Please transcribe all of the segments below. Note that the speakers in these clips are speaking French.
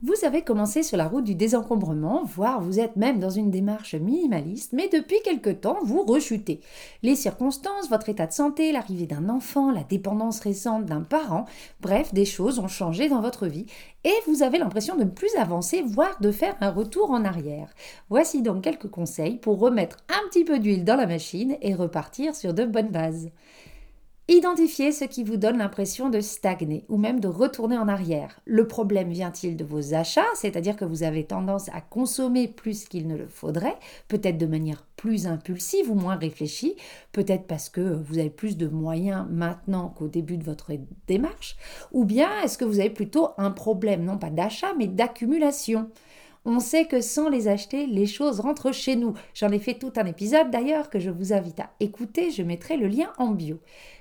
Vous avez commencé sur la route du désencombrement, voire vous êtes même dans une démarche minimaliste, mais depuis quelque temps, vous rechutez. Les circonstances, votre état de santé, l'arrivée d'un enfant, la dépendance récente d'un parent, bref, des choses ont changé dans votre vie et vous avez l'impression de ne plus avancer, voire de faire un retour en arrière. Voici donc quelques conseils pour remettre un petit peu d'huile dans la machine et repartir sur de bonnes bases. Identifiez ce qui vous donne l'impression de stagner ou même de retourner en arrière. Le problème vient-il de vos achats, c'est-à-dire que vous avez tendance à consommer plus qu'il ne le faudrait, peut-être de manière plus impulsive ou moins réfléchie, peut-être parce que vous avez plus de moyens maintenant qu'au début de votre démarche, ou bien est-ce que vous avez plutôt un problème non pas d'achat mais d'accumulation? On sait que sans les acheter, les choses rentrent chez nous. J'en ai fait tout un épisode d'ailleurs que je vous invite à écouter, je mettrai le lien en bio.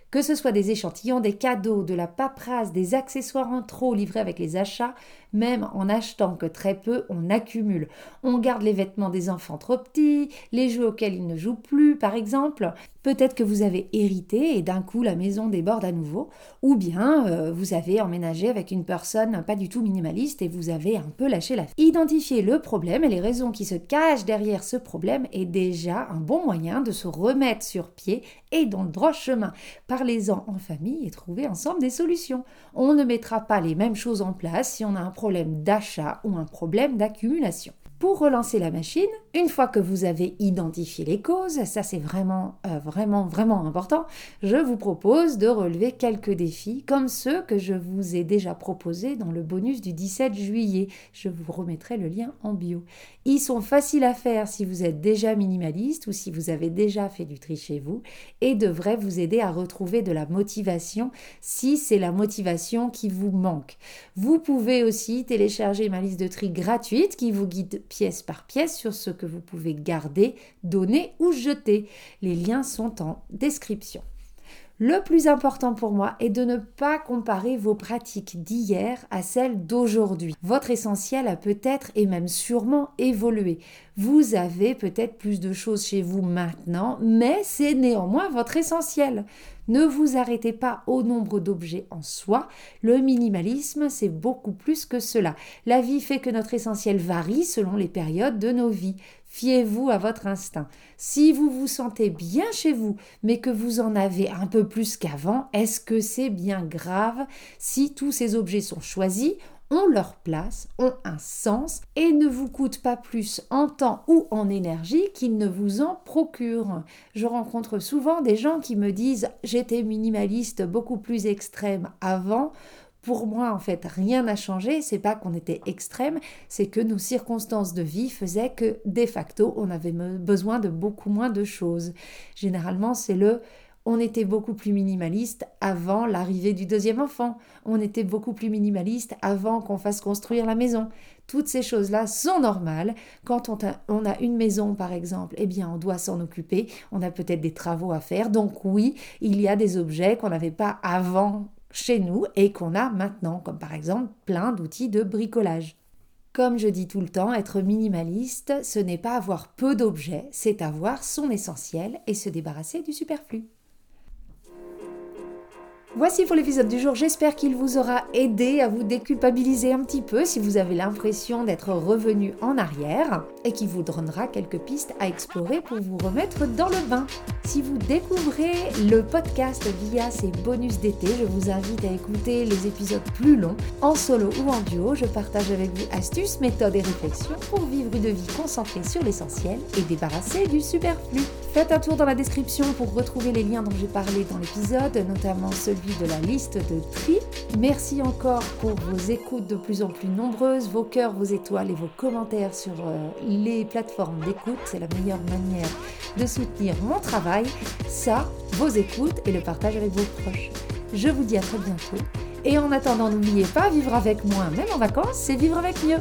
Que ce soit des échantillons, des cadeaux, de la paperasse, des accessoires en trop livrés avec les achats, même en achetant que très peu, on accumule. On garde les vêtements des enfants trop petits, les jeux auxquels ils ne jouent plus, par exemple. Peut-être que vous avez hérité et d'un coup la maison déborde à nouveau, ou bien euh, vous avez emménagé avec une personne pas du tout minimaliste et vous avez un peu lâché la Identifier le problème et les raisons qui se cachent derrière ce problème est déjà un bon moyen de se remettre sur pied et dans le droit chemin. Parlez-en en famille et trouvez ensemble des solutions. On ne mettra pas les mêmes choses en place si on a un problème d'achat ou un problème d'accumulation. Pour relancer la machine, une fois que vous avez identifié les causes, ça c'est vraiment, euh, vraiment, vraiment important, je vous propose de relever quelques défis comme ceux que je vous ai déjà proposés dans le bonus du 17 juillet. Je vous remettrai le lien en bio. Ils sont faciles à faire si vous êtes déjà minimaliste ou si vous avez déjà fait du tri chez vous et devraient vous aider à retrouver de la motivation si c'est la motivation qui vous manque. Vous pouvez aussi télécharger ma liste de tri gratuite qui vous guide pièce par pièce sur ce que vous pouvez garder, donner ou jeter. Les liens sont en description. Le plus important pour moi est de ne pas comparer vos pratiques d'hier à celles d'aujourd'hui. Votre essentiel a peut-être et même sûrement évolué. Vous avez peut-être plus de choses chez vous maintenant, mais c'est néanmoins votre essentiel. Ne vous arrêtez pas au nombre d'objets en soi. Le minimalisme, c'est beaucoup plus que cela. La vie fait que notre essentiel varie selon les périodes de nos vies. Fiez-vous à votre instinct. Si vous vous sentez bien chez vous, mais que vous en avez un peu plus qu'avant, est-ce que c'est bien grave? Si tous ces objets sont choisis ont leur place, ont un sens et ne vous coûtent pas plus en temps ou en énergie qu'ils ne vous en procurent. Je rencontre souvent des gens qui me disent j'étais minimaliste beaucoup plus extrême avant. Pour moi, en fait, rien n'a changé. C'est pas qu'on était extrême, c'est que nos circonstances de vie faisaient que, de facto, on avait besoin de beaucoup moins de choses. Généralement, c'est le on était beaucoup plus minimaliste avant l'arrivée du deuxième enfant. On était beaucoup plus minimaliste avant qu'on fasse construire la maison. Toutes ces choses-là sont normales. Quand on a, une maison, par exemple, eh bien, on doit s'en occuper. On a peut-être des travaux à faire. Donc oui, il y a des objets qu'on n'avait pas avant chez nous et qu'on a maintenant, comme par exemple plein d'outils de bricolage. Comme je dis tout le temps, être minimaliste, ce n'est pas avoir peu d'objets, c'est avoir son essentiel et se débarrasser du superflu. Voici pour l'épisode du jour, j'espère qu'il vous aura aidé à vous déculpabiliser un petit peu si vous avez l'impression d'être revenu en arrière et qui vous donnera quelques pistes à explorer pour vous remettre dans le bain. Si vous découvrez le podcast via ses bonus d'été, je vous invite à écouter les épisodes plus longs, en solo ou en duo. Je partage avec vous astuces, méthodes et réflexions pour vivre une vie concentrée sur l'essentiel et débarrasser du superflu. Faites un tour dans la description pour retrouver les liens dont j'ai parlé dans l'épisode, notamment celui de la liste de tri. Merci encore pour vos écoutes de plus en plus nombreuses, vos cœurs, vos étoiles et vos commentaires sur euh, les plateformes d'écoute. C'est la meilleure manière de soutenir mon travail. Ça, vos écoutes et le partage avec vos proches. Je vous dis à très bientôt Et en attendant, n'oubliez pas, vivre avec moins, même en vacances, c'est vivre avec mieux.